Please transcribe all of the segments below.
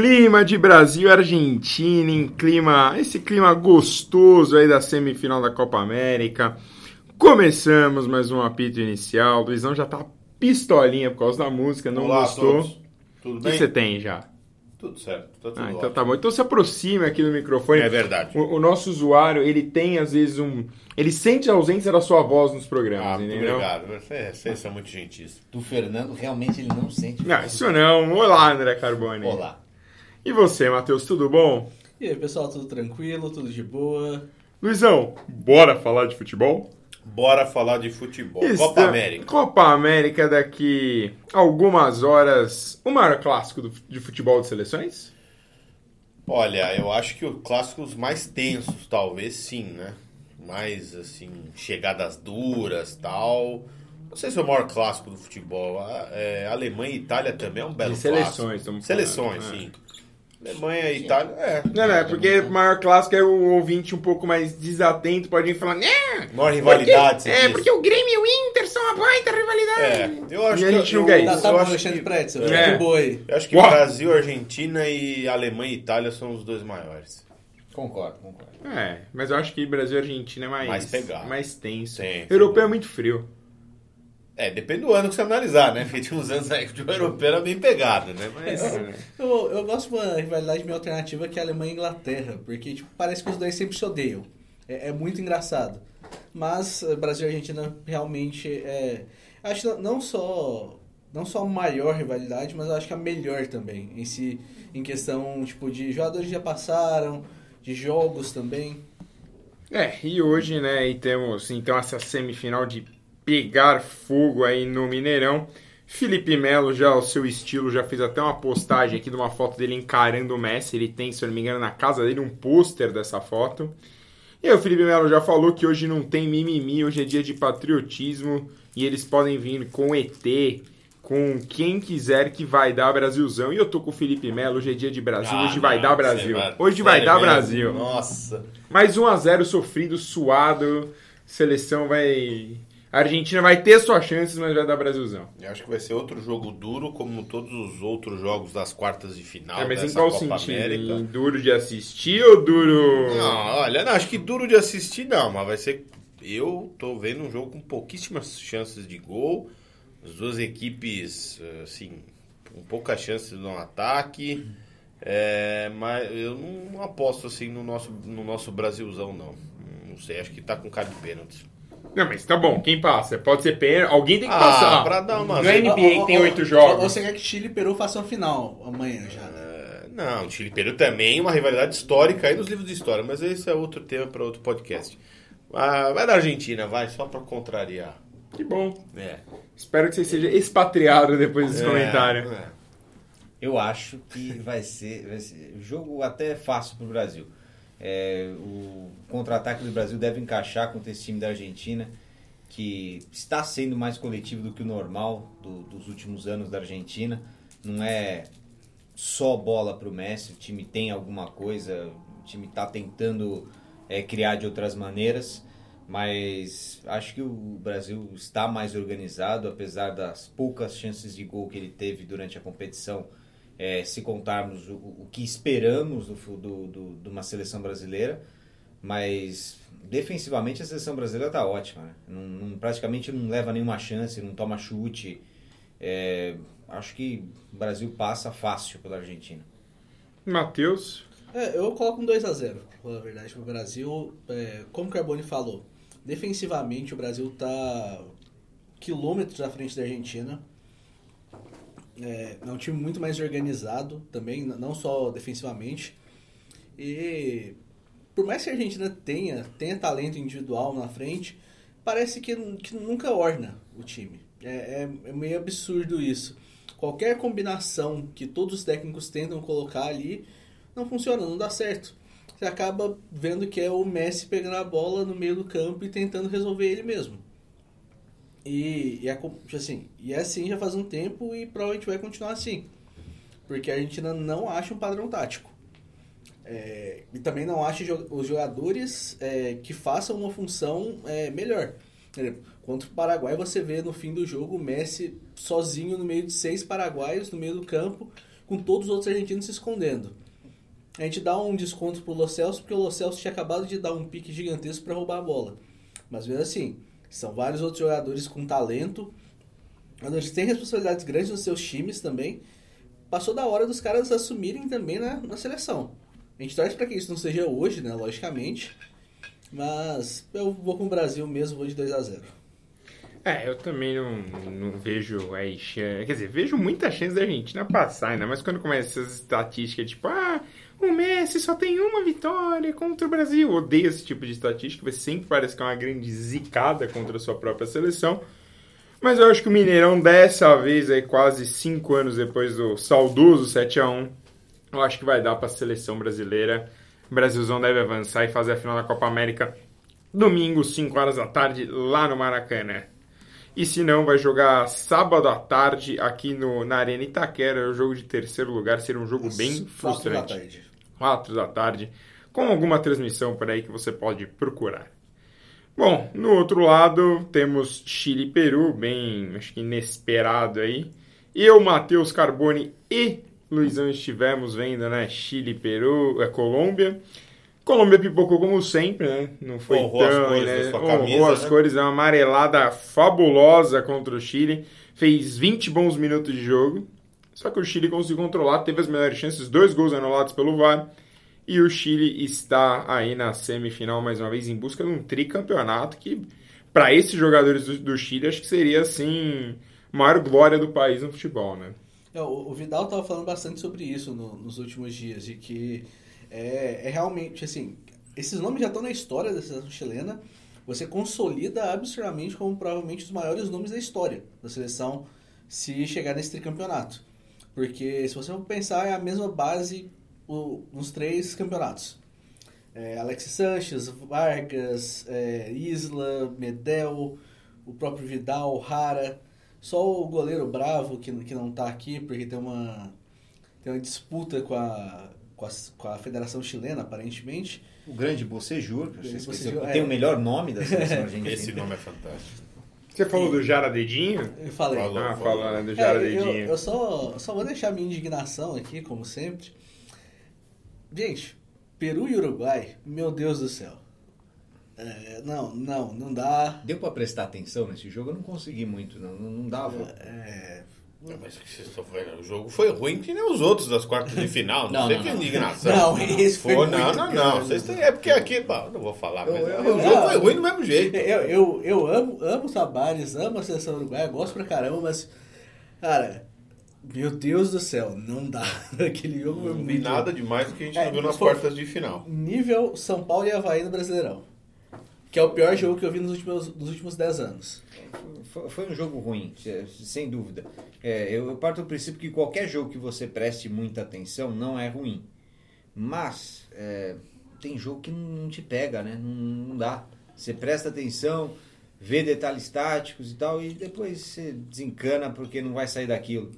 clima de Brasil e Argentina, em clima, esse clima gostoso aí da semifinal da Copa América. Começamos mais um apito inicial. O Luizão já tá pistolinha por causa da música, não Olá gostou. todos. Tudo O bem? que você tem já? Tudo certo. Tá tudo Ah, então ótimo. tá bom. Então se aproxime aqui do microfone. É verdade. O, o nosso usuário, ele tem às vezes um. Ele sente a ausência da sua voz nos programas, Ah, muito entendeu? obrigado. Vocês vocês são muito gentis. do Fernando, realmente ele não sente. Não, isso não. Olá, André Carbone. Olá. E você, Matheus, tudo bom? E aí, pessoal, tudo tranquilo, tudo de boa? Luizão, bora falar de futebol? Bora falar de futebol. Está- Copa América. Copa América daqui algumas horas. O maior clássico do- de futebol de seleções? Olha, eu acho que os clássicos mais tensos, talvez sim, né? Mais, assim, chegadas duras tal. Não sei se é o maior clássico do futebol. A- é, Alemanha e Itália também é um belo De seleções, clássico. estamos Seleções, falando, sim. Alemanha e Itália, é. Não, não, é porque o maior clássico é o ouvinte um pouco mais desatento, pode vir falar, né? Maior rivalidade, você É, diz. porque o Grêmio e o Inter são uma baita rivalidade. É, eu acho E a que gente não quer eu, isso. Tá, tá eu acho Alexandre que, Pretzel, É. eu acho que Uau. Brasil, Argentina e Alemanha e Itália são os dois maiores. Concordo, concordo. É, mas eu acho que Brasil e Argentina é mais, Mais pegado. mais tenso. Tem, Europeu é sem muito frio. É, depende do ano que você analisar, né? Porque tinha uns anos aí que o europeu era bem pegado, né? Mas. É. Eu, eu gosto de uma rivalidade meio alternativa que é a Alemanha e Inglaterra, porque tipo, parece que os dois sempre se odeiam. É, é muito engraçado. Mas eh, Brasil e Argentina realmente é. Acho que não só. Não só a maior rivalidade, mas eu acho que a melhor também. Em, si, em questão tipo, de jogadores que já passaram, de jogos também. É, e hoje, né, e temos então essa semifinal de pegar fogo aí no Mineirão. Felipe Melo, já o seu estilo, já fez até uma postagem aqui de uma foto dele encarando o Messi. Ele tem, se eu não me engano, na casa dele um pôster dessa foto. E aí, o Felipe Melo já falou que hoje não tem mimimi, hoje é dia de patriotismo e eles podem vir com ET, com quem quiser que vai dar Brasilzão. E eu tô com o Felipe Melo, hoje é dia de Brasil, Ah, hoje vai não, dar Brasil. vai- Hoje vai Sério dar mesmo? Brasil. Nossa. Mais 1 a 0 sofrido, suado. Seleção vai. A Argentina vai ter suas chances, mas vai dar Brasilzão. Eu acho que vai ser outro jogo duro, como todos os outros jogos das quartas de final É, mas em qual Copa sentido? América. Em duro de assistir ou duro. Não, olha, não, acho que duro de assistir não, mas vai ser. Eu tô vendo um jogo com pouquíssimas chances de gol. As duas equipes, assim, com poucas chances no ataque. É, mas eu não aposto assim no nosso, no nosso Brasilzão, não. Não sei, acho que tá com cara de pênalti. Não, mas tá bom, quem passa? Pode ser pênalti. Alguém tem que Ah, passar. pra dar uma- Não é NBA que tem oito jogos. Ou você quer que Chile e Peru façam a final amanhã já, né? É, Não, Chile e Peru também, uma rivalidade histórica aí nos livros de história, mas esse é outro tema para outro podcast. Ah, vai da Argentina, vai, só para contrariar. Que bom. É. Espero que você seja expatriado depois desse É, comentário. é. Eu acho que vai ser, vai ser jogo até fácil pro Brasil. É, o contra-ataque do Brasil deve encaixar contra esse time da Argentina, que está sendo mais coletivo do que o normal do- dos últimos anos da Argentina. Não é só bola pro Messi, o time tem alguma coisa, o time está tentando é, criar de outras maneiras, mas acho que o Brasil está mais organizado, apesar das poucas chances de gol que ele teve durante a competição, é, se contarmos o, o que esperamos do, do, do- de uma seleção brasileira, mas defensivamente a seleção brasileira está ótima, né? Não- não- praticamente não leva nenhuma chance, não toma chute. É, acho que o Brasil passa fácil pela Argentina. Matheus. É, eu coloco um 2x0, pra falar a verdade, pro Brasil. É, como o Carbone falou, defensivamente o Brasil tá quilômetros à frente da Argentina. É, é um time muito mais organizado também, não só defensivamente. E por mais que a Argentina tenha, tenha talento individual na frente, parece que, que nunca orna o time. É, é- é meio absurdo isso. Qualquer combinação que todos os técnicos tentam colocar ali não funciona, não dá certo. Você acaba vendo que é o Messi pegando a bola no meio do campo e tentando resolver ele mesmo. E, e é, com- assim, e é assim já faz um tempo e provavelmente vai continuar assim. Porque a Argentina não acha um padrão tático. É, e também não acha os jogadores é, que façam uma função é, melhor. Contra o Paraguai você vê no fim do jogo o Messi sozinho no meio de seis paraguaios no meio do campo com todos os outros argentinos se escondendo. A gente dá um desconto pro Lo Celso, porque o Lo Celso tinha acabado de dar um pique gigantesco para roubar a bola. Mas mesmo assim, são vários outros jogadores com talento, eles têm responsabilidades grandes nos seus times também. Passou da hora dos caras assumirem também na, na seleção. A gente torce para que isso não seja hoje, né? Logicamente. Mas eu vou com o Brasil mesmo, vou de 2 a 0 É, eu também não, não vejo. Quer dizer, vejo muita chance da Argentina passar, ainda mais quando começa essas estatísticas, tipo, ah, o Messi só tem uma vitória contra o Brasil. Odeio esse tipo de estatística, porque sempre parece que é uma grande zicada contra a sua própria seleção. Mas eu acho que o Mineirão, dessa vez, aí, quase cinco anos depois do saudoso 7 a 1 eu acho que vai dar para a seleção brasileira. O Brasilzão deve avançar e fazer a final da Copa América domingo, 5 horas da tarde, lá no Maracanã. E se não, vai jogar sábado à tarde aqui no, na Arena Itaquera, o jogo de terceiro lugar, seria um jogo bem frustrante. 4 da tarde. 4 da tarde, com alguma transmissão por aí que você pode procurar. Bom, no outro lado temos Chile e Peru, bem, acho que inesperado aí. Eu, Matheus Carboni e Luizão estivemos vendo, né? Chile, Peru, é Colômbia. Colômbia pipocou como sempre, né? Não foi Honrou tão, as cores né? Honrou camisa, as né? cores, é uma amarelada fabulosa contra o Chile. Fez 20 bons minutos de jogo. Só que o Chile conseguiu controlar, teve as melhores chances, dois gols anulados pelo VAR. E o Chile está aí na semifinal mais uma vez em busca de um tricampeonato que, para esses jogadores do, do Chile, acho que seria assim, maior glória do país no futebol, né? É, o, o Vidal estava falando bastante sobre isso no- nos últimos dias, de que é, é realmente assim, esses nomes já estão na história da seleção chilena. Você consolida absurdamente como provavelmente os maiores nomes da história da seleção se chegar nesse tricampeonato. Porque se você for pensar, é a mesma base o- nos três campeonatos. É, Alexis Sanches, Vargas, é, Isla, Medel, o próprio Vidal, Rara. Só o goleiro Bravo, que, que não tá aqui, porque tem uma, tem uma disputa com a, com a, com a Federação Chilena, aparentemente. O grande Bocejur, que você esqueceu, Bocejur, tem é. o melhor nome da seleção argentina. Esse nome é fantástico. Você falou do Jaradedinho? Eu falei. Falou. Ah, falou né, do É, eu, Jaradedinho. eu só, só vou deixar minha indignação aqui, como sempre. Gente, Peru e Uruguai, meu Deus do céu. É, não, não, não dá. Deu pra prestar atenção nesse jogo? Eu não consegui muito, não, não não dava. É, Não, Mas o que vocês estão vendo? O jogo foi ruim que nem os outros das quartas de final. Não, Não, sei não, que não. indignação. Não, esse foi Pô, muito Não, não, grande. não. Vocês têm, é porque aqui, bom, não vou falar, mas Eu- eu- o eu- jogo foi ruim do mesmo jeito. Eu, eu, eu amo, amo os Tabares, amo a seleção uruguaia, gosto pra caramba, mas, cara, meu Deus do céu, não dá. Aquele jogo foi Não vi muito. nada demais do que a gente É, não viu nas quartas de final. Nível São Paulo e Havaí no Brasileirão. Que é o pior jogo que eu vi nos últimos, nos últimos 10 anos. Foi, um jogo ruim, se- sem dúvida. É, eu parto do princípio que qualquer jogo que você preste muita atenção não é ruim. Mas é, tem jogo que não te pega, né? Não, não dá. Você presta atenção, vê detalhes táticos e tal, e depois você desencana porque não vai sair daquilo.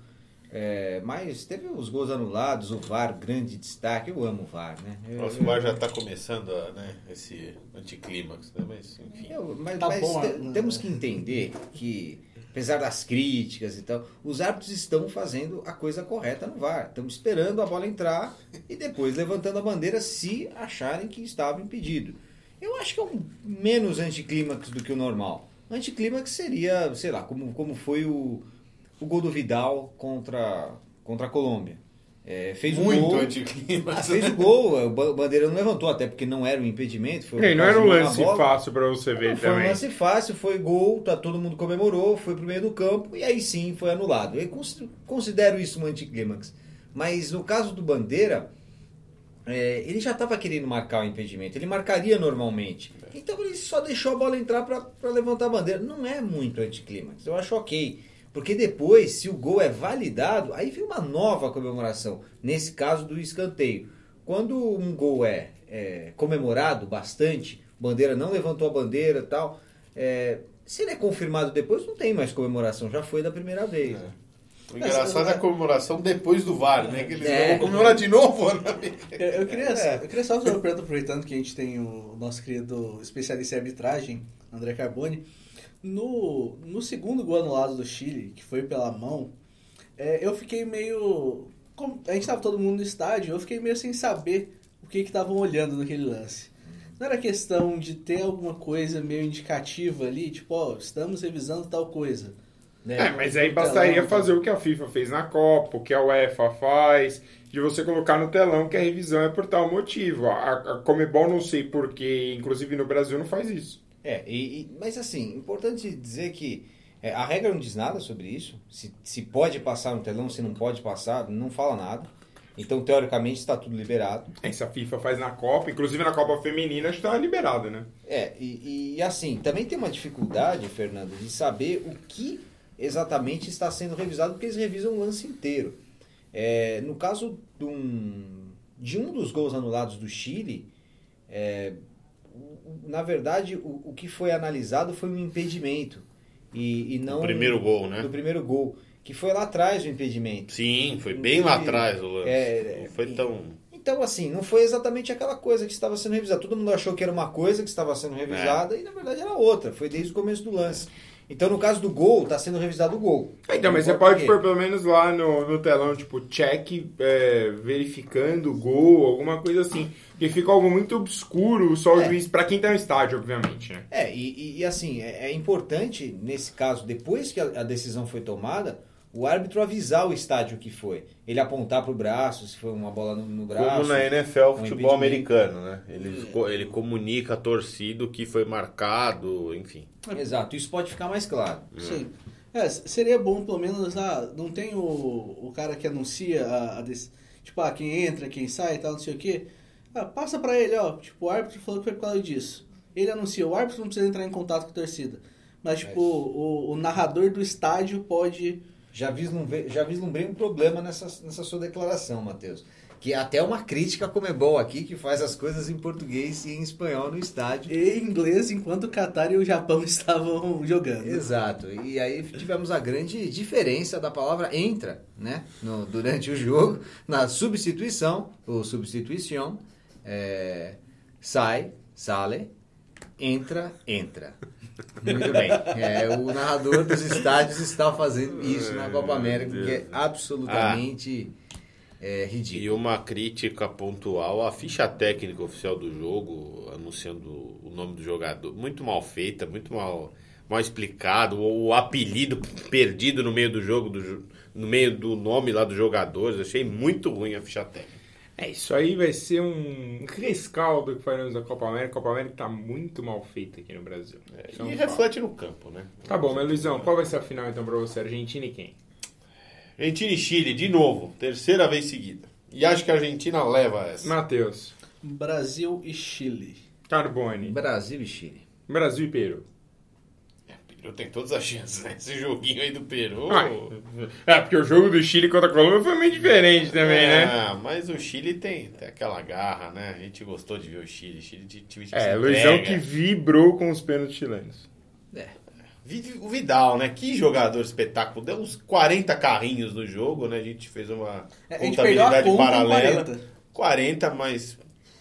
É, mas teve os gols anulados, o VAR, grande destaque. Eu amo o VAR, né? Eu- Nosso bar já está começando a, né, esse anticlímax, né? Mas, enfim. Eu- mas Tá mas bom, te- né? temos que entender que, apesar das críticas e tal, os árbitros estão fazendo a coisa correta no VAR. Estamos esperando a bola entrar e depois levantando a bandeira se acharem que estava impedido. Eu acho que é um menos anticlímax do que o normal. O anticlímax seria, sei lá, como, como foi o, o gol do Vidal contra, contra a Colômbia. É, fez o Muito gol, Ah, anticlímax. fez o gol, o Ba- Bandeira não levantou, até porque não era um impedimento. Foi não era um lance bola. fácil pra você ver Não, foi um também. lance fácil, foi gol, tá, todo mundo comemorou, foi pro meio do campo e aí sim foi anulado. Eu cons- considero isso um anticlímax. Mas no caso do Bandeira, é, ele já estava querendo marcar o impedimento, ele marcaria normalmente. Então ele só deixou a bola entrar para levantar a bandeira. Não é muito anticlímax, eu acho ok. Porque depois, se o gol é validado, aí vem uma nova comemoração. Nesse caso do escanteio. Quando um gol é, é comemorado bastante, bandeira não levantou a bandeira e tal, é, se ele é confirmado depois, não tem mais comemoração, já foi da primeira vez. O engraçado é a comemoração depois do VAR, né? Que eles É. vão comemorar de novo, né? Eu, queria, É. eu queria só fazer uma pergunta, aproveitando que a gente tem o nosso querido especialista em arbitragem, André Carboni. No, no segundo gol anulado do Chile, que foi pela mão, é, eu fiquei meio como a gente tava todo mundo no estádio, eu fiquei meio sem saber o que que estavam olhando naquele lance. Não era questão de ter alguma coisa meio indicativa ali, tipo, ó, estamos revisando tal coisa. Né? É, mas aí bastaria telão, fazer o que a FIFA fez na Copa, o que a UEFA faz, de você colocar no telão que a revisão é por tal motivo. A, a Comebol não sei porquê, inclusive no Brasil não faz isso. É, e, e- mas assim, importante dizer que é, a regra não diz nada sobre isso. Se, se pode passar no telão, se não pode passar, não fala nada. Então, teoricamente, está tudo liberado. Essa a FIFA faz na Copa, inclusive na Copa Feminina acho que tá liberado, né? É, e, e assim, também tem uma dificuldade, Fernando, de saber o que exatamente está sendo revisado, porque eles revisam o lance inteiro. É, no caso de um, de um dos gols anulados do Chile, é, na verdade, o, o que foi analisado foi um impedimento. E, e não O primeiro gol, né? do primeiro gol, que foi lá atrás o impedimento. Sim, foi bem lá atrás o lance. É, não foi tão. Então, assim, não foi exatamente aquela coisa que estava sendo revisada. Todo mundo achou que era uma coisa que estava sendo revisada e, na verdade, era outra. Foi desde o começo do lance. Então, no caso do gol, está sendo revisado o gol. Então, mas você pode pôr pelo menos lá no, no telão, tipo, check, é, verificando o gol, alguma coisa assim. Porque fica algo muito obscuro, só o É. juiz, pra quem tá no estádio, obviamente, né? É, e, e- e, assim, é, é importante, nesse caso, depois que a, a decisão foi tomada, o árbitro avisar o estádio o que foi. Ele apontar pro braço, se foi uma bola no, no braço. Como na NFL, um futebol americano, né? Ele, co- ele comunica a torcida o que foi marcado, enfim. Exato, isso pode ficar mais claro. Sim. É, seria bom, pelo menos, ah, não tem o, o cara que anuncia a, a tipo, ah, quem entra, quem sai e tal, não sei o quê. Ah, passa pra ele, ó, tipo, o árbitro falou que foi por causa disso. Ele anuncia, o árbitro não precisa entrar em contato com a torcida. Mas, tipo, o, o narrador do estádio pode... Já vislumbrei, já vislumbrei um problema nessa, nessa sua declaração, Matheus. Que é até uma crítica a Comebol aqui, que faz as coisas em português e em espanhol no estádio. E inglês enquanto o Catar e o Japão estavam jogando. Exato. E aí tivemos a grande diferença da palavra entra, né? No- durante o jogo, na substituição, ou substituição, é, sai, sale, entra, entra. Muito bem. É, o narrador dos estádios está fazendo isso na Copa América, que é absolutamente é, E ridículo. uma crítica pontual à ficha técnica oficial do jogo, anunciando o nome do jogador. Muito mal feita, muito mal, mal explicado. O, apelido perdido no meio do jogo, do, no meio do nome lá dos jogadores. Achei muito ruim a ficha técnica. É, isso aí vai ser um rescaldo que faremos da Copa América. A Copa América tá muito mal feita aqui no Brasil. É um E reflete no campo, né? Tá bom, mas Luizão, qual vai ser a final então pra você? Argentina e quem? Argentina e Chile, de novo, terceira vez seguida. E acho que a Argentina leva essa. Matheus, Brasil e Chile. Carbone, Brasil e Chile. Brasil e Peru. Peru tem todas as chances, né? Esse joguinho aí do Peru. Ah, É, porque o jogo do Chile contra a Colômbia foi meio diferente também, né? Ah, mas o Chile tem, tem aquela garra, né? A gente gostou de ver o Chile. Chile de time que É, Luizão que vibrou com os pênaltis chilenos. Vi- O Vidal, né? Que jogador espetáculo. Deu uns 40 carrinhos no jogo, né? A gente fez uma É, contabilidade paralela. 40. 40, mas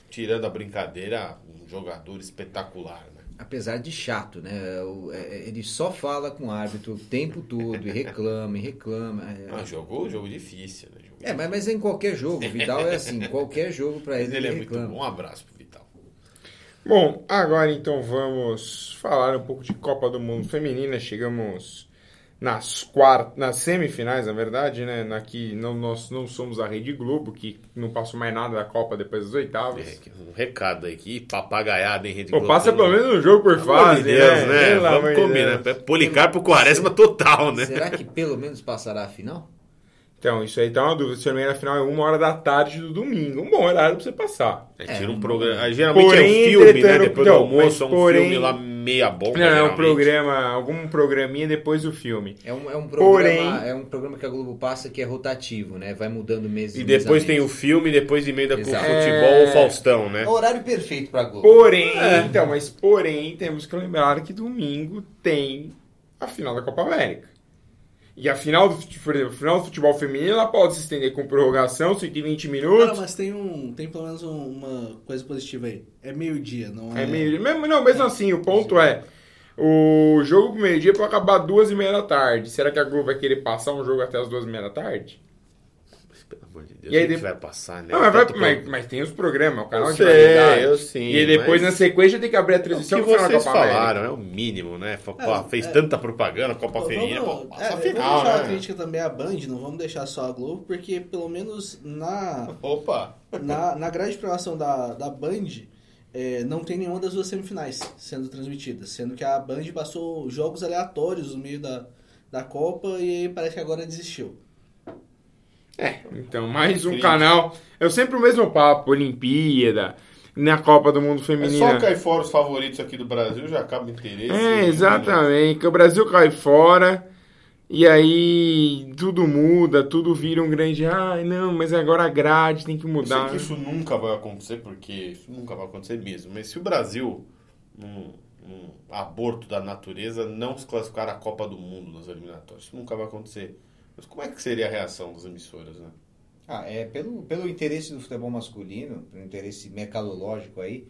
tirando a brincadeira, um jogador espetacular, né? Apesar de chato, né? O- é- Ele só fala com o árbitro o tempo todo e reclama e reclama. É- Ah, jogou jogo difícil, né? Jogo É, mas, mas em qualquer jogo. O Vidal é assim, qualquer jogo pra Mas ele, ele é ele muito reclama. bom. Um abraço pro Vital. Bom, agora então vamos falar um pouco de Copa do Mundo Feminina. Chegamos nas quartas, nas semifinais, na verdade, né? Aqui não, nós não somos a Rede Globo, que não passou mais nada da Copa depois das oitavas. É, um recado aí que papagaiada em Rede Pô, Globo. passa pelo menos um jogo por Pelo amor fase, de Deus, né? Pelo amor Vamos combinar. Deus. Policarpo Quaresma total, né? Será que pelo menos passará a final? Então, isso aí tá uma dúvida. Se engano, a final é uma hora da tarde do domingo. Um bom horário pra você passar. É, tira É, um programa. aí, Geralmente é Porém, um filme, né? Depois não, do almoço, é um porém- filme lá meia bomba. Não, é um geralmente. programa, algum programinha depois do filme. É um, é um Porém- programa, é um programa que a Globo passa que é rotativo, né? Vai mudando mês E depois tem mês. o filme, depois emenda com o futebol É. ou Faustão, né? É o horário perfeito pra Globo. Porém, então, mas porém, temos que lembrar que domingo tem a final da Copa América. E a final do, por exemplo, final do futebol feminino, ela pode se estender com prorrogação, 120 Cara, minutos. mas tem um. Tem pelo menos um- uma coisa positiva aí. É meio-dia, não é? É meio, mesmo, não, mesmo assim, o ponto é, o jogo pro meio-dia pode acabar duas e meia da tarde. Será que a Globo vai querer passar um jogo até as duas e meia da tarde? Pelo amor de Deus, E aí de- vai passar, né? Não, mas, vai- mas- mas tem os programas, o canal Eu de sei, variedade. eu sim, E depois, mas- na sequência, tem que abrir a É o transmissão que vocês Copa América. falaram, é o mínimo, né? Pô, É, fez é. tanta propaganda, Copa Vamos- Feirinha, é, passa a vamos final, deixar a né? crítica também à Band, não vamos deixar só a Globo, porque pelo menos na, Opa! na, na grade de programação da, da Band, é, não tem nenhuma das duas semifinais sendo transmitidas, sendo que a Band passou jogos aleatórios no meio da, da Copa e parece que agora desistiu. É, então, mais um canal. É sempre o mesmo papo, Olimpíada, na Copa do Mundo É Feminina. só cair fora os favoritos aqui do Brasil, já acaba o interesse. É, exatamente. Que o Brasil cai fora e aí tudo muda, tudo vira um grande. Ai, não, mas agora a grade tem que Eu sei mudar. que isso nunca vai acontecer, porque isso nunca vai acontecer mesmo. Mas se o Brasil, num, num aborto da natureza, não se classificar a Copa do Mundo nas eliminatórias, isso nunca vai acontecer. Mas como é que seria a reação das emissoras, né? Ah, é, pelo, pelo interesse do futebol masculino, pelo interesse mercadológico aí,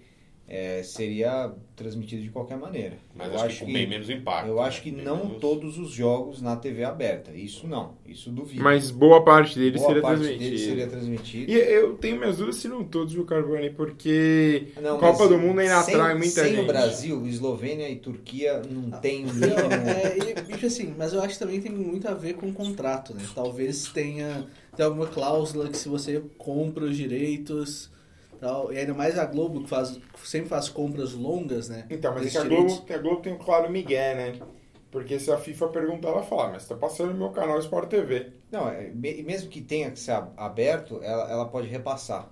é, seria transmitido de qualquer maneira. Mas eu acho, que com bem menos impacto. eu né? acho que Bem não menos- todos os jogos na TV aberta. Isso não, isso duvido. Mas boa parte deles Boa seria parte transmitido. deles seria transmitido. E eu tenho minhas dúvidas se não todos, viu, Carbone? Porque Não, Copa do Mundo ainda sem- atrai muita sem gente. o Brasil, Eslovênia e Turquia não tem o mínimo. é, e, bicho, assim, mas eu acho que também tem muito a ver com o contrato, né? Talvez tenha, tenha alguma cláusula que se você compra os direitos, tal, e ainda mais a Globo que faz, sempre faz compras longas, né? Então, mas é que a. Globo, a Globo tem um claro migué, né? Porque se a FIFA perguntar, ela fala, mas tá passando no meu canal Sport TV. Não, é, me- mesmo que tenha que ser ab- aberto, ela, ela pode repassar.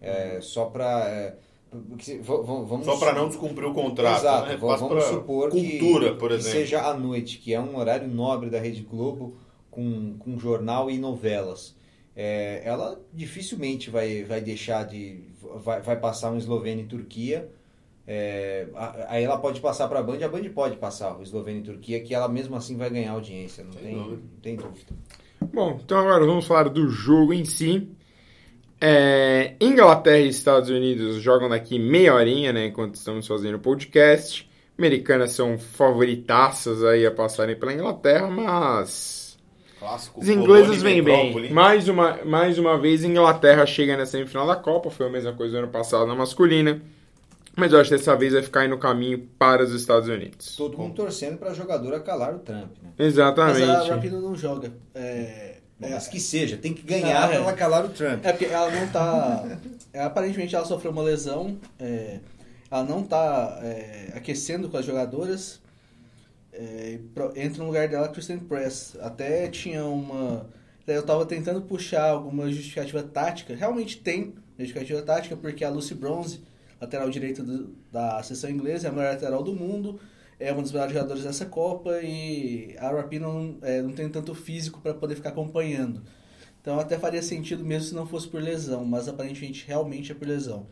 É, Só para. vamos, Só para não descumprir o contrato. Exato, né? vamos pra supor que- cultura, por que exemplo. seja à noite, que é um horário nobre da Rede Globo, com, com jornal e novelas. É, ela dificilmente vai, vai deixar de. Vai, vai passar um Eslovênia e Turquia. É, aí ela pode passar para a Band, a Band pode passar o Eslovênia e Turquia, que ela mesmo assim vai ganhar audiência, não Sem tem, dúvida. não tem dúvida. Bom, então agora vamos falar do jogo em si. É, Inglaterra e Estados Unidos jogam daqui meia horinha, né? Enquanto estamos fazendo o podcast. Americanas são favoritaças aí a passarem pela Inglaterra, mas Clássico. os ingleses vêm bem. Mais uma, mais uma vez, Inglaterra chega na semifinal da Copa. Foi a mesma coisa no ano passado na masculina. Mas eu acho que dessa vez vai ficar aí no caminho para os Estados Unidos. Todo mundo torcendo para a jogadora calar o Trump, né? Mas a Exatamente. Rapino não joga. É, Bom, é, mas que seja, tem que ganhar Ah, é. para ela calar o Trump. É porque ela não tá. é, aparentemente ela sofreu uma lesão. é, ela não tá é, aquecendo com as jogadoras. É, entra no lugar dela a Kristen Press. Até tinha uma. Eu tava tentando puxar alguma justificativa tática. Realmente tem justificativa tática, porque a Lucy Bronze, lateral direita do- da seleção inglesa, é a melhor lateral do mundo. É uma das melhores jogadoras dessa Copa e a Rapino não, é, não tem tanto físico para poder ficar acompanhando. Então até faria sentido mesmo se não fosse por lesão, mas aparentemente realmente é por lesão.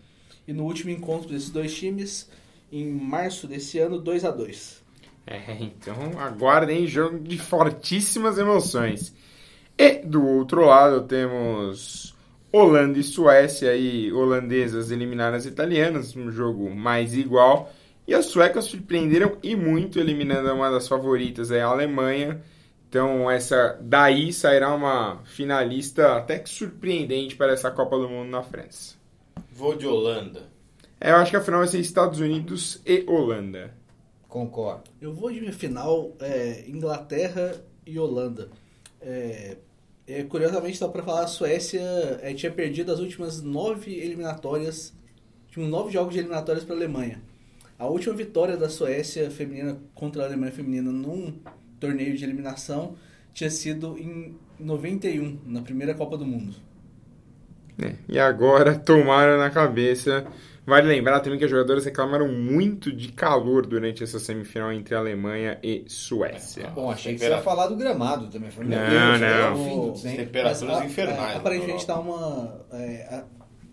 E no último encontro desses dois times, em março desse ano, 2 a 2 É, então aguardem jogo de fortíssimas emoções. E do outro lado temos Holanda e Suécia e holandesas eliminaram as italianas, um jogo mais igual. E as suecas surpreenderam e muito eliminando uma das favoritas, a Alemanha. Então essa daí sairá uma finalista até que surpreendente para essa Copa do Mundo na França. Vou de Holanda. É, eu acho que a final vai ser Estados Unidos e Holanda. Concordo. Eu vou de final é, Inglaterra e Holanda. É, é, curiosamente, só para falar, a Suécia é, tinha perdido as últimas nove eliminatórias, tinha nove jogos de eliminatórias para a Alemanha. A última vitória da Suécia feminina contra a Alemanha feminina num torneio de eliminação tinha sido em 91, na primeira Copa do Mundo. É, e agora tomaram na cabeça. Vale lembrar também que as jogadoras reclamaram muito de calor durante essa semifinal entre Alemanha e Suécia. Bom, achei que você ia falar do gramado também. Meu Não, Deus, não. fim do temperaturas Mas, a- infernais. é, aparentemente está uma. é,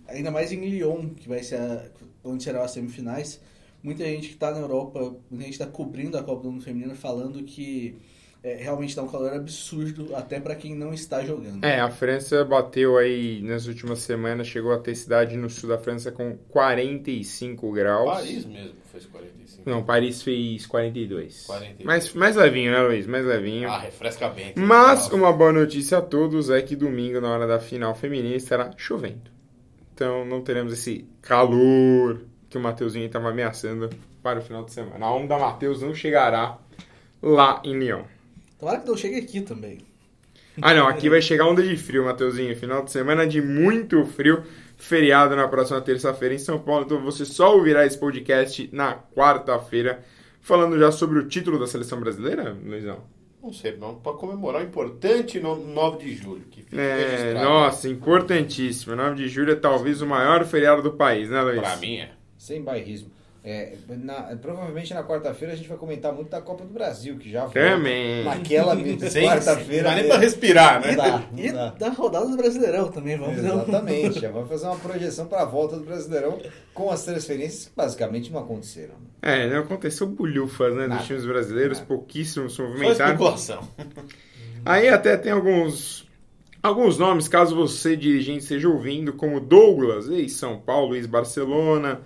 ainda mais em Lyon, que vai ser a- onde serão as semifinais. Muita gente que está na Europa, muita gente está cobrindo a Copa do Mundo Feminino falando que é, realmente está um calor absurdo, até para quem não está jogando. É, a França bateu aí nas últimas semanas, chegou a ter cidade no sul da França com 45 graus. Paris mesmo fez 45. Não, Paris fez 42. 42. Mais, mais levinho, né, Luiz? Mais levinho. Ah, refresca bem. Mas uma boa notícia a todos é que domingo, na hora da final feminina, estará chovendo. Então não teremos esse calor que o Mateuzinho estava ameaçando para o final de semana. A onda Mateus não chegará lá em Lyon. Tomara que não chegue aqui também. Ah, não, aqui vai chegar onda de frio, Mateuzinho. Final de semana de muito frio. Feriado na próxima terça-feira em São Paulo. Então você só ouvirá esse podcast na quarta-feira, falando já sobre o título da seleção brasileira, Luizão? Não sei, não, para comemorar o importante no 9 de julho. Que fica É, registrado. nossa, importantíssimo. 9 de julho é talvez o maior feriado do país, né, Luiz? Pra mim é. Sem bairrismo. É, na- provavelmente na quarta-feira a gente vai comentar muito da Copa do Brasil, que já foi Também. naquela quarta-feira. Não dá nem né? pra respirar, né? Não dá, não E dá. da rodada do Brasileirão também, vamos ver. Exatamente, já vamos fazer uma projeção para a volta do Brasileirão com as transferências que basicamente não aconteceram. É, não aconteceu bulhufas, né, dos times brasileiros, Nada. pouquíssimos se movimentaram. Aí até tem alguns alguns nomes, caso você, dirigente, esteja ouvindo, como Douglas, ex-São Paulo, ex-Barcelona,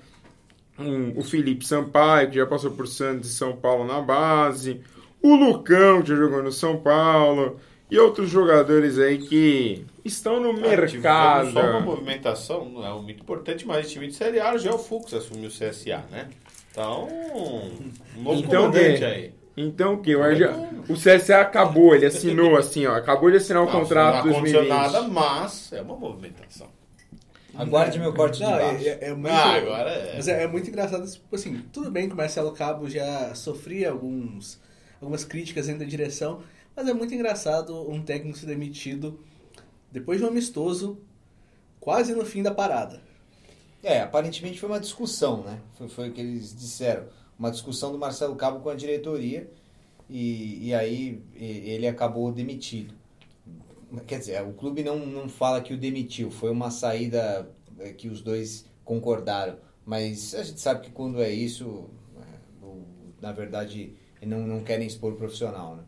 um, o Felipe Sampaio, que já passou por Santos e São Paulo na base, o Lucão, que já jogou no São Paulo, e outros jogadores aí que estão no Cara, mercado. Só uma movimentação, não é muito importante, mas o time de Série A, o Gel Fux assumiu o CSA, né? Então, um novo Então, comandante que- aí. Então o que? O, Arja- o CSA acabou, ele assinou assim, ó, acabou de assinar o Não, contrato não aconteceu 2020. nada, mas é uma movimentação. Aguarde meu corte de Não, baixo. é, é- é muito, Ah, agora é. Mas é, é muito engraçado, tipo assim, tudo bem que o Marcelo Cabo já sofria alguns, algumas críticas dentro da direção, mas é muito engraçado um técnico ser demitido depois de um amistoso, quase no fim da parada. É, aparentemente foi uma discussão, né? Foi, foi o que eles disseram. Uma discussão do Marcelo Cabo com a diretoria e, e aí ele acabou demitido. Quer dizer, o clube não, não fala que o demitiu, foi uma saída é, que os dois concordaram. Mas a gente sabe que quando é isso, o- na verdade, não, não querem expor o profissional, né?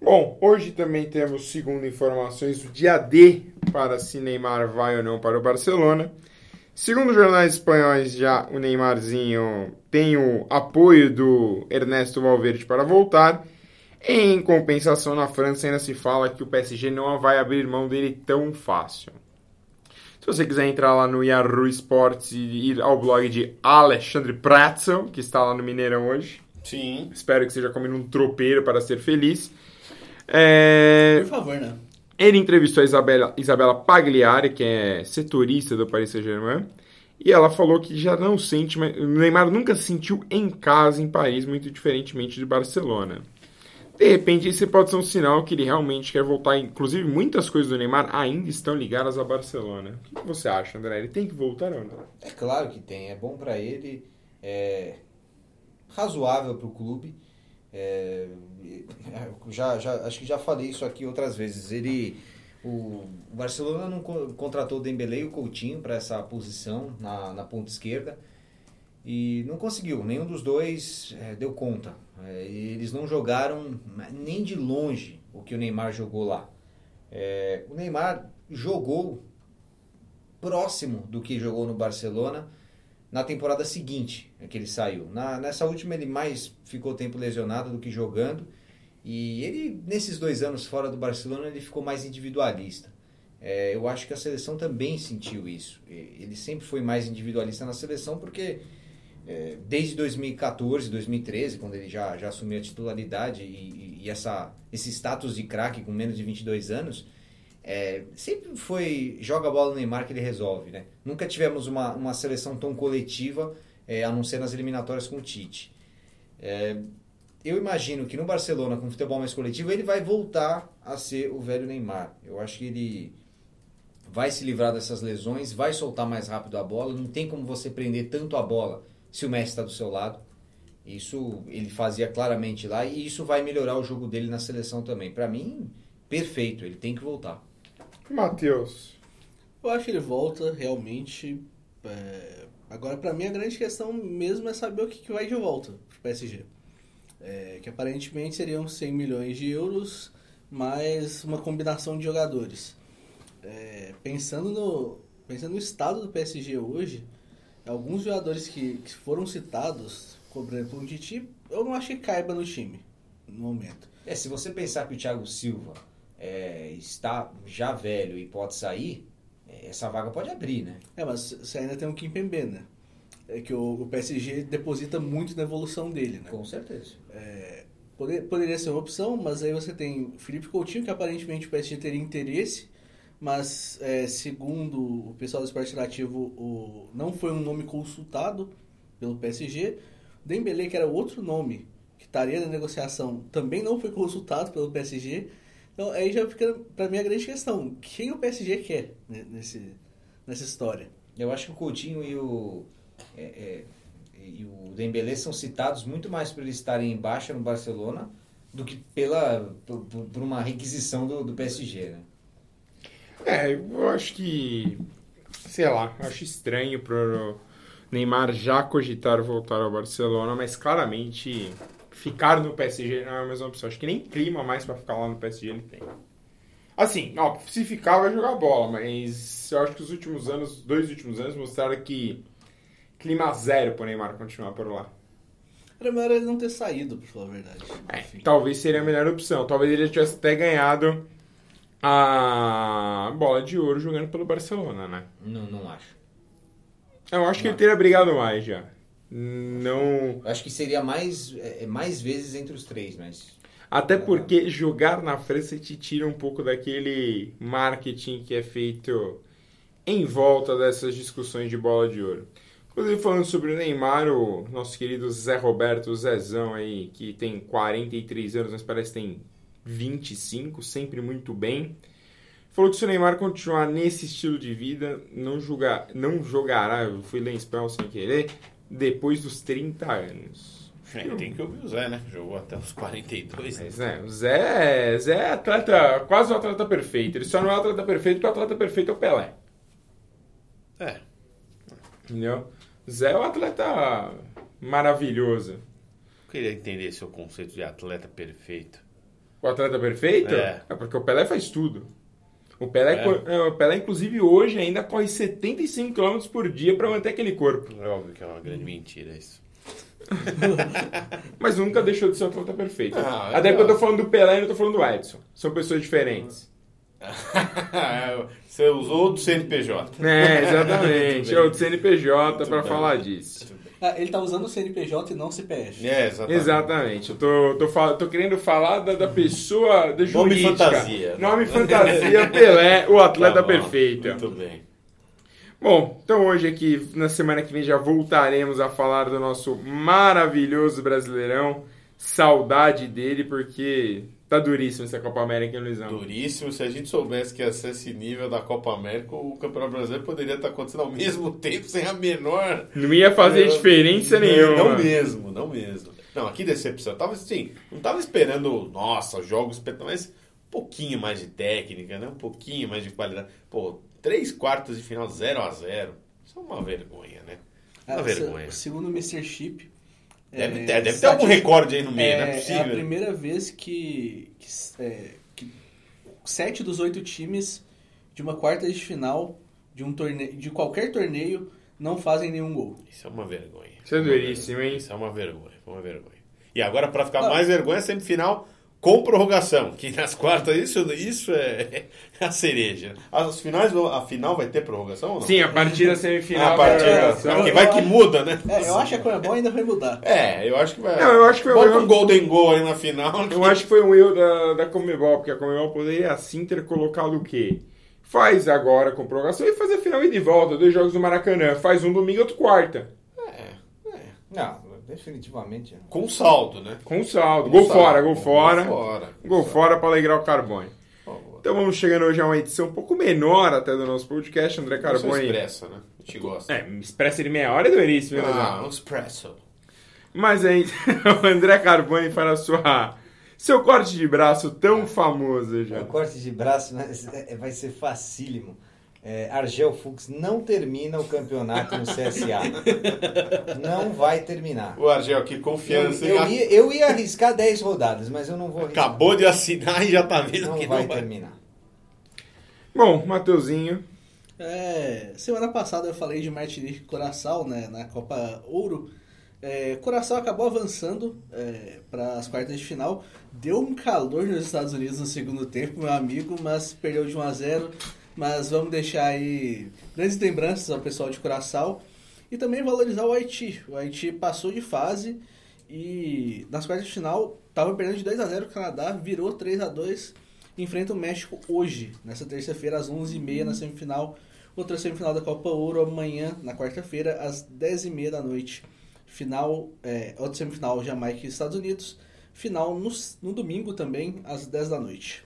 Bom, hoje também temos, segundo informações, o dia D para se Neymar vai ou não para o Barcelona. Segundo jornais espanhóis, já o Neymarzinho tem o apoio do Ernesto Valverde para voltar. Em compensação, na França ainda se fala que o PSG não vai abrir mão dele tão fácil. Se você quiser entrar lá no Yahoo Sports e ir ao blog de Alexandre Pratzel, que está lá no Mineirão hoje, Sim. espero que seja comendo um tropeiro para ser feliz. É, Por favor, né? ele entrevistou a Isabela, Isabela Pagliari, que é setorista do Paris Saint-Germain, e ela falou que já não sente, mais- o Neymar nunca se sentiu em casa em Paris, muito diferentemente de Barcelona. De repente, esse pode ser um sinal que ele realmente quer voltar. Inclusive, muitas coisas do Neymar ainda estão ligadas a Barcelona. O que você acha, André? Ele tem que voltar ou não? É claro que tem, é bom para ele, é razoável para o clube. É, já, já, acho que já falei isso aqui outras vezes. Ele, o, Barcelona não co- contratou o Dembélé e o Coutinho para essa posição na, na ponta esquerda e não conseguiu. Nenhum dos dois é, deu conta. É, eles não jogaram nem de longe o que o Neymar jogou lá. É, o Neymar jogou próximo do que jogou no Barcelona na temporada seguinte é que ele saiu. Na, nessa última ele mais ficou tempo lesionado do que jogando e ele nesses dois anos fora do Barcelona ele ficou mais individualista. É, eu acho que a seleção também sentiu isso. Ele sempre foi mais individualista na seleção porque é, desde 2014, 2013, quando ele já, já assumiu a titularidade e, e- essa, esse status de craque com menos de 22 anos, é, sempre foi joga a bola no Neymar que ele resolve, né? Nunca tivemos uma, uma seleção tão coletiva, é, a não ser nas eliminatórias com o Tite. É, eu imagino que no Barcelona, com futebol mais coletivo, ele vai voltar a ser o velho Neymar. Eu acho que ele vai se livrar dessas lesões, vai soltar mais rápido a bola. Não tem como você prender tanto a bola se o Messi está do seu lado. Isso ele fazia claramente lá e isso vai melhorar o jogo dele na seleção também. Para mim, perfeito. Ele tem que voltar. Matheus. Eu acho que ele volta realmente. é, Agora, pra mim, a grande questão mesmo é saber o que, que vai de volta pro PSG. É, que aparentemente seriam 100 milhões de euros, mais uma combinação de jogadores. É, pensando, no, pensando no estado do PSG hoje, alguns jogadores que, que foram citados por exemplo, um Titi, eu não acho que caiba no time, no momento. É, se você pensar que o Thiago Silva é, está já velho e pode sair, é, essa vaga pode abrir, né? É, mas você ainda tem o Kimpembe, né? É que o, o PSG deposita muito na evolução dele, né? Com certeza. É, poder- poderia ser uma opção, mas aí você tem o Felipe Coutinho, que aparentemente o PSG teria interesse, mas é, segundo o pessoal do esporte ativo, o, não foi um nome consultado pelo PSG. Dembélé, que era outro nome que estaria na negociação, também não foi consultado pelo PSG. Então aí já fica para mim a grande questão, quem o PSG quer né, nesse, nessa história? Eu acho que o Coutinho e o, é, é, e o Dembélé são citados muito mais por eles estarem em baixa no Barcelona do que pela, por- por uma requisição do, do PSG, né? É, eu acho que. Sei lá, acho estranho pro Neymar já cogitar voltar ao Barcelona, mas claramente ficar no PSG não é a mesma opção. Acho que nem clima mais pra ficar lá no PSG ele tem. Assim, ó, se ficar vai jogar bola, mas eu acho que os últimos anos, dois últimos anos mostraram que clima zero pro Neymar continuar por lá. Era melhor ele não ter saído, pra falar a verdade. É, talvez seria a melhor opção. Talvez ele já tivesse até ganhado a bola de ouro jogando pelo Barcelona, né? Não, não acho. Eu acho que ele teria brigado mais já. Não. Eu acho que seria mais, é, mais vezes entre os três, mas... Até porque jogar na França te tira um pouco daquele marketing que é feito em volta dessas discussões de bola de ouro. Inclusive, falando sobre o Neymar, o nosso querido Zé Roberto, o Zezão aí, que tem 43 anos, mas parece que tem 25, sempre muito bem. Falou que se o Neymar continuar nesse estilo de vida, não, julgar, não jogará, eu fui ler em spell sem querer, depois dos 30 anos. É, tem que ouvir o Zé, né? Jogou até os 42, né? Mas, né, o Zé, Zé é atleta, quase um atleta perfeito. Ele só não é atleta perfeito porque o atleta perfeito é o Pelé. É. Entendeu? O Zé é um atleta maravilhoso. Eu queria entender seu conceito de atleta perfeito. O atleta perfeito É. porque o Pelé faz tudo. O Pelé, É. é, o Pelé, inclusive, hoje ainda corre 75 km por dia para manter aquele corpo. É óbvio que é uma grande mentira isso. Mas nunca deixou de ser um atleta perfeito. Ah, Até porque eu tô falando do Pelé e não tô falando do Edson. São pessoas diferentes. Você usou do CNPJ. É, exatamente. É o CNPJ para falar disso. Ah, ele tá usando o CNPJ e não o CPF. É, exatamente. Exatamente. Eu tô, tô, fal- tô querendo falar da, da pessoa, da Nome jurídica. fantasia. Nome fantasia, Pelé, o atleta Tá bom, perfeito. Muito bem. Bom, então hoje aqui, na semana que vem, já voltaremos a falar do nosso maravilhoso Brasileirão. Saudade dele, porque tá duríssimo essa Copa América, hein, Luizão? Duríssimo. Se a gente soubesse que ia ser esse nível da Copa América, o Campeonato Brasileiro poderia estar acontecendo ao mesmo tempo, sem a menor. Não ia fazer Não, diferença não, nenhuma. Não mesmo, não mesmo. Não, aqui decepção. Eu tava assim, não tava esperando, nossa, jogos espetaculares, mas um pouquinho mais de técnica, né? Um pouquinho mais de qualidade. Pô, três quartos de final 0 a 0 Isso é uma vergonha, né? Uma Ah, vergonha. se- Segundo o Mr. Chip. Deve, é, ter, deve ter algum recorde aí no meio, é, não é é a possível. primeira vez que, que, é, que sete dos oito times de uma quarta de final de, um torneio, de qualquer torneio não fazem nenhum gol. Isso é uma vergonha. Isso é Uma duríssimo, vergonha. hein? Isso é uma vergonha, uma vergonha. E agora, pra ficar Não. mais vergonha, semifinal com prorrogação. Que nas quartas, isso, isso é a cereja. As finais, a final vai ter prorrogação ou não? Sim, a partir da semifinal. a partir é, da- vai que muda, né? É, eu acho que a Comebol ainda vai mudar. É, eu acho que vai. Não, eu acho que Bota eu- um Golden Goal aí na final. Eu acho que foi um erro da, da Comebol, porque a Comebol poderia assim ter colocado o quê? Faz agora com prorrogação e fazer a final e de volta, dois jogos do Maracanã. Faz um domingo e outro quarta. Não, definitivamente. Com saldo, né? Com saldo. Com Gol saldo. fora, gol fora. Gol fora. Gol fora para alegrar o Carbone. Então vamos chegando hoje a uma edição um pouco menor até do nosso podcast, André Carbone. expressa, né? A gente gosta. É, expressa de meia hora é duríssimo, Ah, um espresso. Mas aí, o André Carbone para a sua, seu corte de braço tão famoso já. O corte de braço né, é- vai ser facílimo. É, Argel Fux não termina o campeonato no CSA. Não vai terminar. O Argel, que Eu, confiança. eu hein? ia, eu ia arriscar 10 rodadas, mas eu não vou arriscar. Acabou de assinar e já tá vendo Não que vai não vai. terminar. Bom, Mateuzinho, É, semana passada eu falei de Martinique e Curaçao né, na Copa Ouro. É, Curaçao acabou avançando é, para as quartas de final. Deu um calor nos Estados Unidos no segundo tempo, meu amigo, mas perdeu de 1 a 0. Mas vamos deixar aí grandes lembranças ao pessoal de Curaçao e também valorizar o Haiti. O Haiti passou de fase e nas quartas de final estava perdendo de 2 a 0 o Canadá, virou 3 a 2 enfrenta o México hoje, nessa terça-feira, às 11h30 na semifinal. Outra semifinal da Copa Ouro amanhã, na quarta-feira, às 10h30 da noite. Final, é, outra semifinal, Jamaica e Estados Unidos. Final no, no domingo também, às 10 da noite.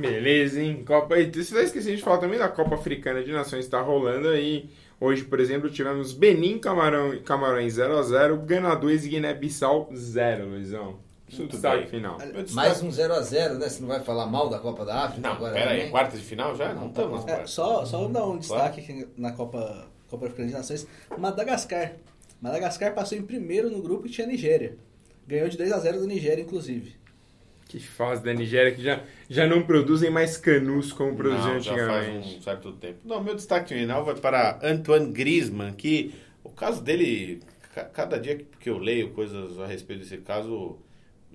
Beleza, hein? Copa. E você tá esquecendo de falar também da Copa Africana de Nações está rolando aí. Hoje, por exemplo, tivemos Benin Camarão, Camarões 0x0, Gana 2 e Guiné-Bissau 0, Luizão. Muito destaque final. Mais um 0x0, né? Você não vai falar mal da Copa da África Não, agora pera aí, quartas de final já? Não estamos nas É, só, só vamos dar um destaque aqui na Copa, Copa Africana de Nações. Madagascar. Madagascar passou em primeiro no grupo e tinha Nigéria. Ganhou de 2 a 0 da Nigéria, inclusive. Que fase da Nigéria que já, já não produzem mais canus como produziam Não, já faz antigamente. um certo tempo. Não, meu destaque final vai para Antoine Griezmann, que o caso dele, ca- cada dia que eu leio coisas a respeito desse caso,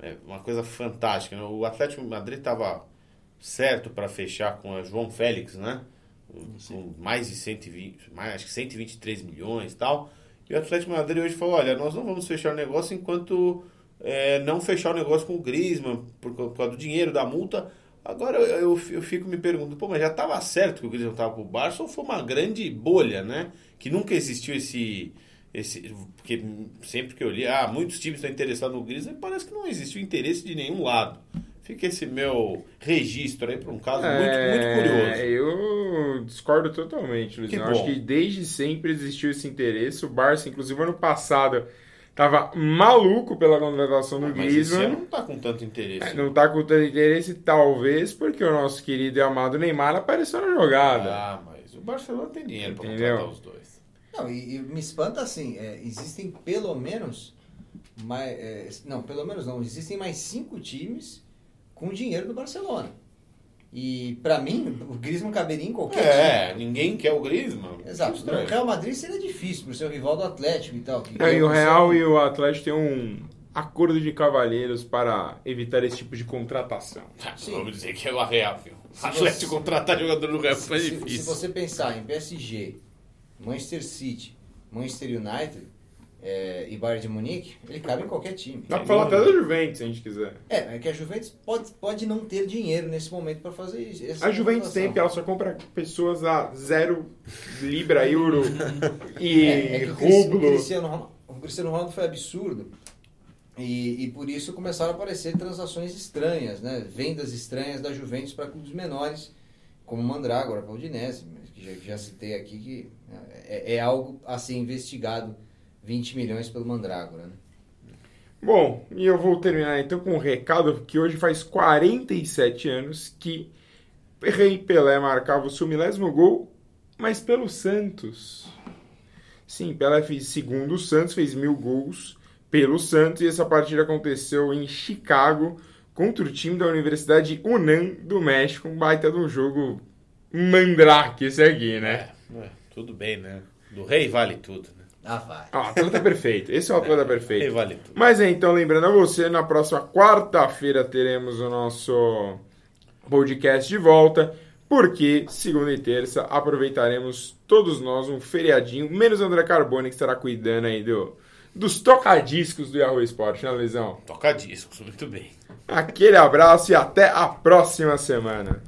é uma coisa fantástica. né? O Atlético de Madrid estava certo para fechar com a João Félix, né? Com mais de 120, mais, acho que 123 milhões e tal. E o Atlético de Madrid hoje falou, olha, nós não vamos fechar o negócio enquanto é, não fechar o negócio com o Griezmann, por, por causa do dinheiro, da multa. Agora eu, eu, eu fico me perguntando, pô, mas já estava certo que o Griezmann estava pro Barça ou foi uma grande bolha, né? Que nunca existiu esse... esse porque sempre que eu li, ah, muitos times estão interessados no Griezmann, parece que não existiu interesse de nenhum lado. Fica esse meu registro aí para um caso muito, muito curioso. É, eu discordo totalmente, Luiz. Que acho que desde sempre existiu esse interesse. O Barça, inclusive, ano passado, tava maluco pela contratação do Mas esse ano Griezmann. não tá com tanto interesse. É, Não tá com tanto interesse, talvez, porque o nosso querido e amado Neymar apareceu na jogada. Ah, mas o Barcelona tem dinheiro para Entendeu? contratar os dois. Não, e, e me espanta assim, é, existem pelo menos mais, é, não, pelo menos não, existem mais cinco times com dinheiro do Barcelona. E pra mim, o Griezmann caberia em qualquer É, ninguém quer o Griezmann. Exato. Estranho. No Real Madrid seria difícil, por ser o rival do Atlético e tal. que- Não, e o Real e o Atlético têm um acordo de cavalheiros para evitar esse tipo de contratação. Ah, Sim. Vamos dizer que é o Real, viu? Se Atlético você- contratar jogador do Real foi se, se difícil. você pensar em PSG, Manchester City, Manchester United é, e Bayern de Munique, ele cabe em qualquer time. Dá pra falar até da Juventus, se a gente quiser. É, é que a Juventus pode, pode não ter dinheiro nesse momento para fazer isso. A Juventus tem, porque ela só compra pessoas a zero libra, euro e É, é que o rublo. Cristiano, Ronaldo- o Cristiano Ronaldo foi absurdo. E, e por isso começaram a aparecer transações estranhas, né? Vendas estranhas da Juventus para clubes menores, como Mandrágora, para o Udinese, que já, já citei aqui, que é, é algo a ser investigado 20 milhões pelo Mandrágora. Né? Bom, e eu vou terminar então com um recado que hoje faz 47 anos que Rei Pelé marcava o seu milésimo gol, mas pelo Santos. Sim, Pelé fez segundo o Santos, fez mil gols pelo Santos e essa partida aconteceu em Chicago contra o time da Universidade Unam do México, um baita de um jogo mandrake esse aqui, né? É, é, tudo bem, né? Do rei vale tudo, né? Ah, vai. Ó, atleta perfeito, esse é o Rei perfeito. vale tudo. Mas é, então, lembrando a você, na próxima quarta-feira teremos o nosso podcast de volta, porque segunda e terça aproveitaremos todos nós um feriadinho, menos o André Carbone, que estará cuidando aí do, dos tocadiscos do Yahoo Esporte, né, Luizão? Toca discos, muito bem. Aquele abraço e até a próxima semana.